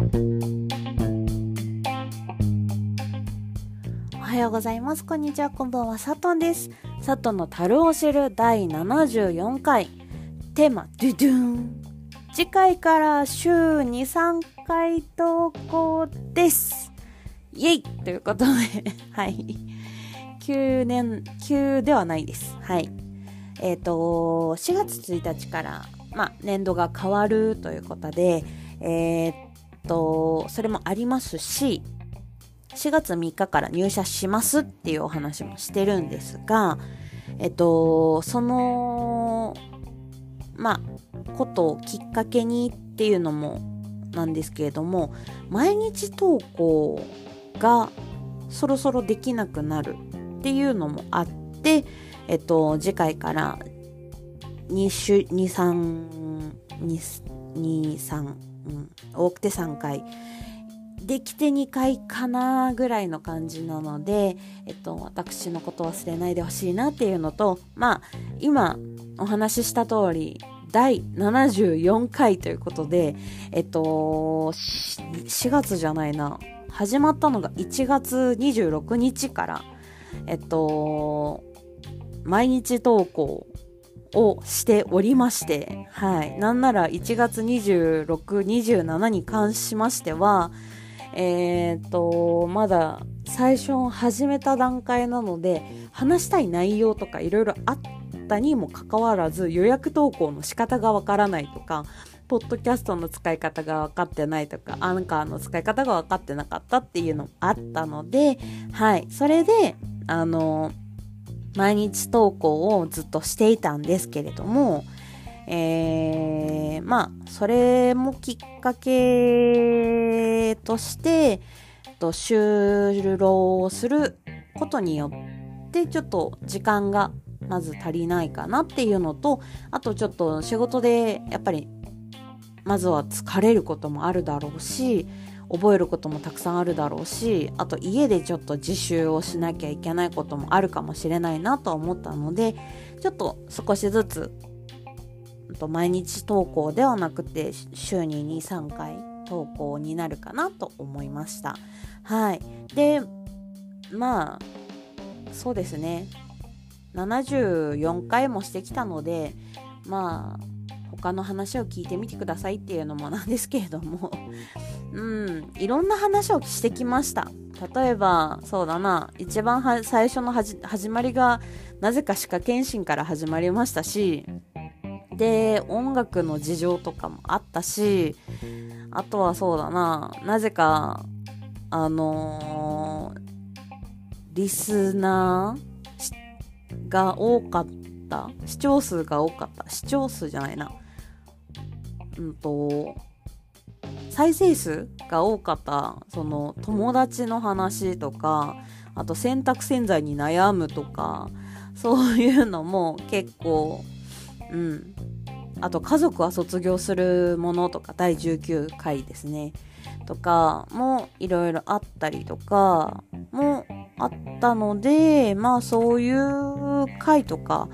おはようございます。こんにちは。こんばんは。佐藤です。佐藤の樽を知る第74回。テーマ、ドゥドゥン。次回から週2、3回投稿です。イェイということで、はい。9年、9ではないです。はい。えっ、ー、と、4月1日から、ま、年度が変わるということで、えっ、ー、と、それもありますし、4月3日から入社しますっていうお話もしてるんですが、えっと、その、まあ、ことをきっかけにっていうのもなんですけれども、毎日投稿がそろそろできなくなるっていうのもあって、えっと、次回から2週、2、3、2、2 3、うん、多くて3回、できて2回かなぐらいの感じなので、えっと、私のこと忘れないでほしいなっていうのと、まあ、今お話しした通り、第74回ということで、えっと、4月じゃないな、始まったのが1月26日から、えっと、毎日投稿をしておりまして、はい。なんなら1月26、27に関しましては、えっ、と、まだ最初始めた段階なので、話したい内容とかいろいろあったにもかかわらず、予約投稿の仕方がわからないとか、ポッドキャストの使い方が分かってないとか、アンカーの使い方が分かってなかったっていうのもあったので、はい。それで、あの、毎日投稿をずっとしていたんですけれども、えー、まあ、それもきっかけとして、と就労することによって、ちょっと時間がまず足りないかなっていうのと、あとちょっと仕事でやっぱり、まずは疲れることもあるだろうし、覚えることもたくさんあるだろうしあと家でちょっと自習をしなきゃいけないこともあるかもしれないなと思ったのでちょっと少しずつ毎日投稿ではなくて週に23回投稿になるかなと思いました。はい。でまあそうですね。74回もしてきたのでまあ他の話を聞いてみてくださいっていうのもなんですけれども。うん。いろんな話をしてきました。例えばそうだな。一番最初の始まりがなぜか歯科検診から始まりましたしで音楽の事情とかもあったしあとはそうだな。なぜかあのー、リスナーが多かった。視聴数が多かった。視聴数じゃないな。うんと再生数が多かったその友達の話とかあと洗濯洗剤に悩むとかそういうのも結構うん。あと家族は卒業するものとか第19回ですね。とかもいろいろあったりとかもあったのでまあそういう回とか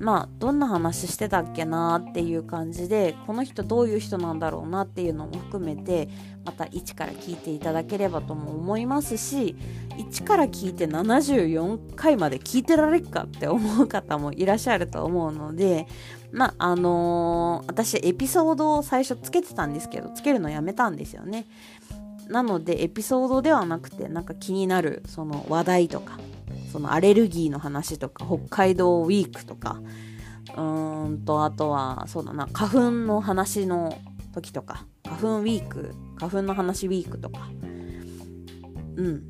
まあどんな話してたっけなっていう感じでこの人どういう人なんだろうなっていうのも含めてまた1から聞いていただければとも思いますし1から聞いて74回まで聞いてられるかって思う方もいらっしゃると思うのでまああのー、私エピソードを最初つけてたんですけどつけるのやめたんですよね。なのでエピソードではなくてなんか気になるその話題とかそのアレルギーの話とか北海道ウィークとかうーんとあとはそうだな花粉の話の時とか花粉ウィーク花粉の話ウィークとか。うん。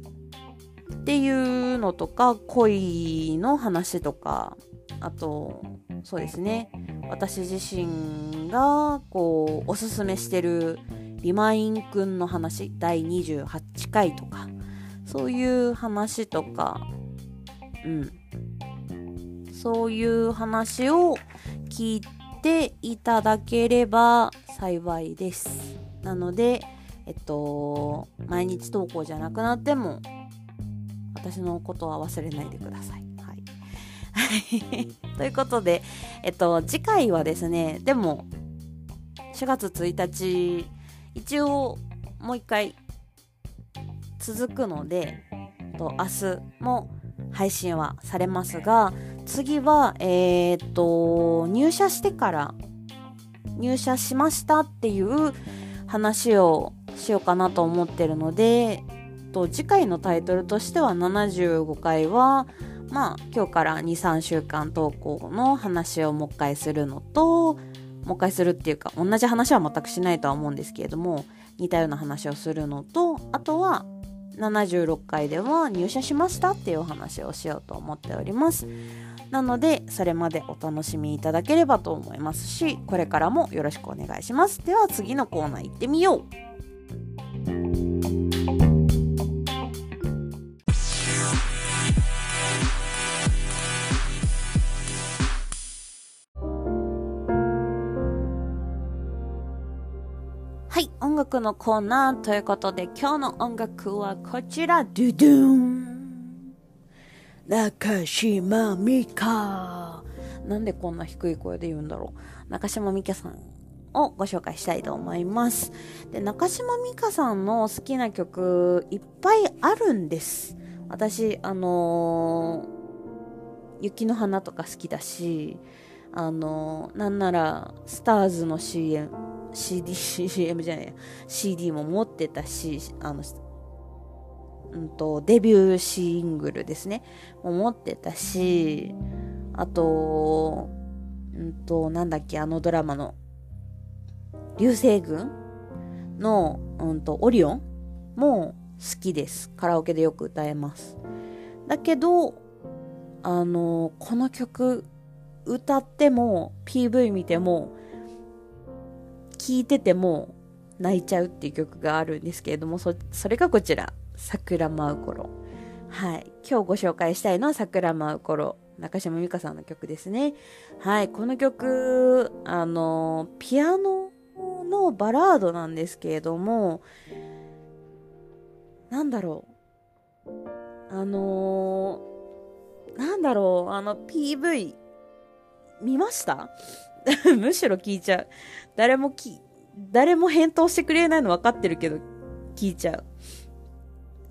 っていうのとか恋の話とかあとそうですね。私自身がこうおすすめしてるリマインくんの話第28回とかそういう話とかうん。そういう話を聞いていただければ幸いです。なのでえっと毎日投稿じゃなくなっても私のことは忘れないでください。はい。ということで、えっと、次回はですね、でも、4月1日、一応、もう一回続くのでと明日も配信はされますが次はえー、っと入社してから入社しましたっていう話をしようかなと思ってるのでと次回のタイトルとしては75回はまあ今日から23週間投稿の話をもう一回するのともう一回するっていうか同じ話は全くしないとは思うんですけれども似たような話をするのとあとは76回では入社しましたっていうお話をしようと思っております。なのでそれまでお楽しみいただければと思いますしこれからもよろしくお願いします。では次のコーナー行ってみよう。はい、音楽のコーナーということで今日の音楽はこちら、ドゥドゥン。中島美嘉。なんでこんな低い声で言うんだろう。中島美嘉さんをご紹介したいと思います。で、中島美嘉さんの好きな曲いっぱいあるんです。私、あのー、雪の花とか好きだし、あのー、なんなら、スターズの CM、CD、CM じゃないや、CD も持ってたし、あの、うんと、デビューシングルですね。も持ってたし、あと、うんと、なんだっけ、あのドラマの、流星群の、うんと、オリオンも好きです。カラオケでよく歌えます。だけど、あの、この曲、歌っても、PV 見ても、聴いてても泣いちゃうっていう曲があるんですけれども、そ、れがこちら、桜舞う頃。はい。今日ご紹介したいのは桜舞う頃。中島美嘉さんの曲ですね。はい。この曲、あの、ピアノのバラードなんですけれども、なんだろう。あのー、なんだろう、あの PV、見ました？むしろ聞いちゃう。誰もき、誰も返答してくれないの分かってるけど、聞いちゃう。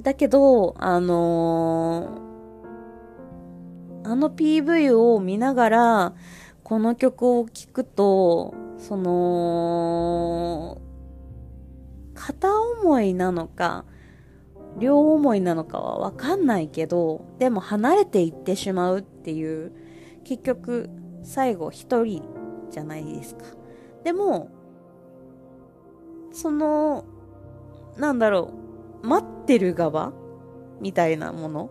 だけど、あのー、あの PV を見ながら、この曲を聴くと、その、片思いなのか、両思いなのかはわかんないけど、でも離れていってしまうっていう、結局、最後一人じゃないですか。でも、その、なんだろう、待ってる側みたいなもの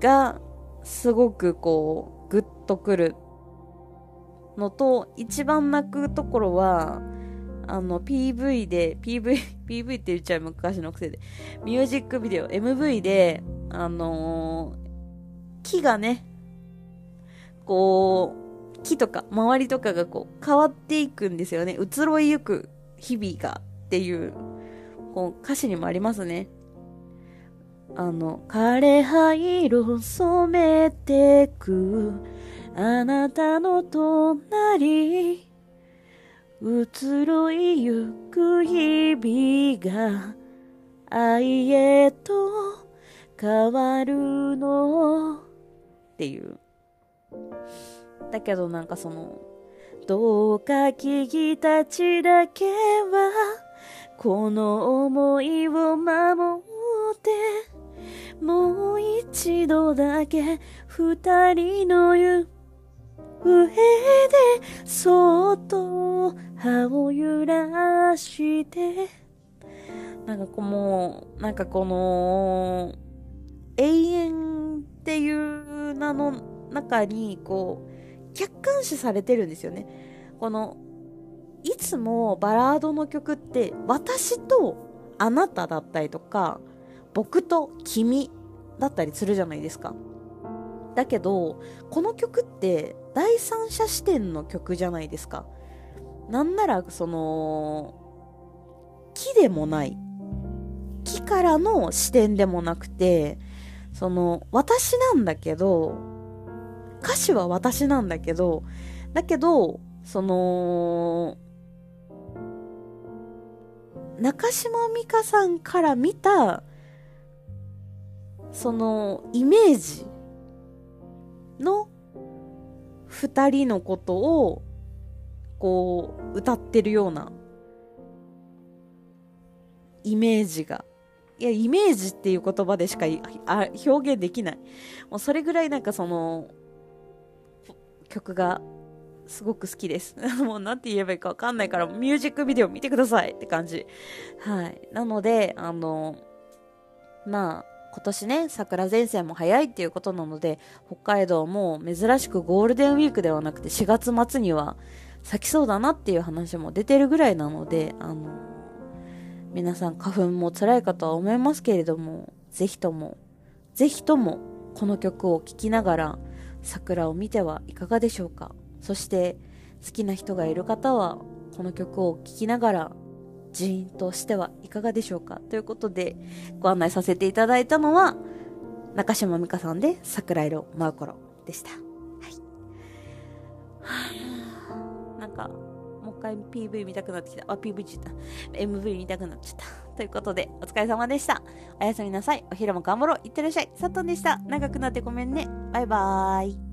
が、すごくこう、ぐっとくるのと、一番泣くところは、あの、PV で、PV、PV って言っちゃう昔の癖で、ミュージックビデオ、MV で、あのー、木がね、こう、木とか周りとかがこう変わっていくんですよね。移ろいゆく日々がっていう、こう歌詞にもありますね。あの、枯れ葉色染めてくあなたの隣移ろいゆく日々が愛へと変わるのっていうだけどなんかその、どうか君たちだけは、この思いを守って、もう一度だけ二人の湯上でそっと歯を揺らして、なんかこの、なんかこの、永遠っていう名の中に、こう、客観視されてるんですよね。この、いつもバラードの曲って私とあなただったりとか、僕と君だったりするじゃないですか。だけど、この曲って第三者視点の曲じゃないですか。なんなら、その、木でもない。木からの視点でもなくて、その、私なんだけど、歌詞は私なんだけど、だけど、その、中島美嘉さんから見た、その、イメージの二人のことを、こう、歌ってるような、イメージが。いや、イメージっていう言葉でしか表現できない。もうそれぐらいなんかその、曲がすごく好きです。もうなんて言えばいいかわかんないから、ミュージックビデオ見てくださいって感じ。はい。なので、あの、まあ、今年ね、桜前線も早いっていうことなので、北海道も珍しくゴールデンウィークではなくて4月末には咲きそうだなっていう話も出てるぐらいなので、あの、皆さん花粉も辛いかとは思いますけれども、ぜひとも、ぜひともこの曲を聴きながら桜を見てはいかがでしょうか？そして好きな人がいる方はこの曲を聴きながらジーンとしてはいかがでしょうか？ということでご案内させていただいたのは中島美嘉さんで桜色舞う頃でした。はい。なんかう一回 PV 見たくなってきた。あ、PV ちった。MV 見たくなっちゃった。ということで、お疲れ様でした。おやすみなさい。お昼も頑張ろう。いってらっしゃい。さとんでした。長くなってごめんね。バイバーイ。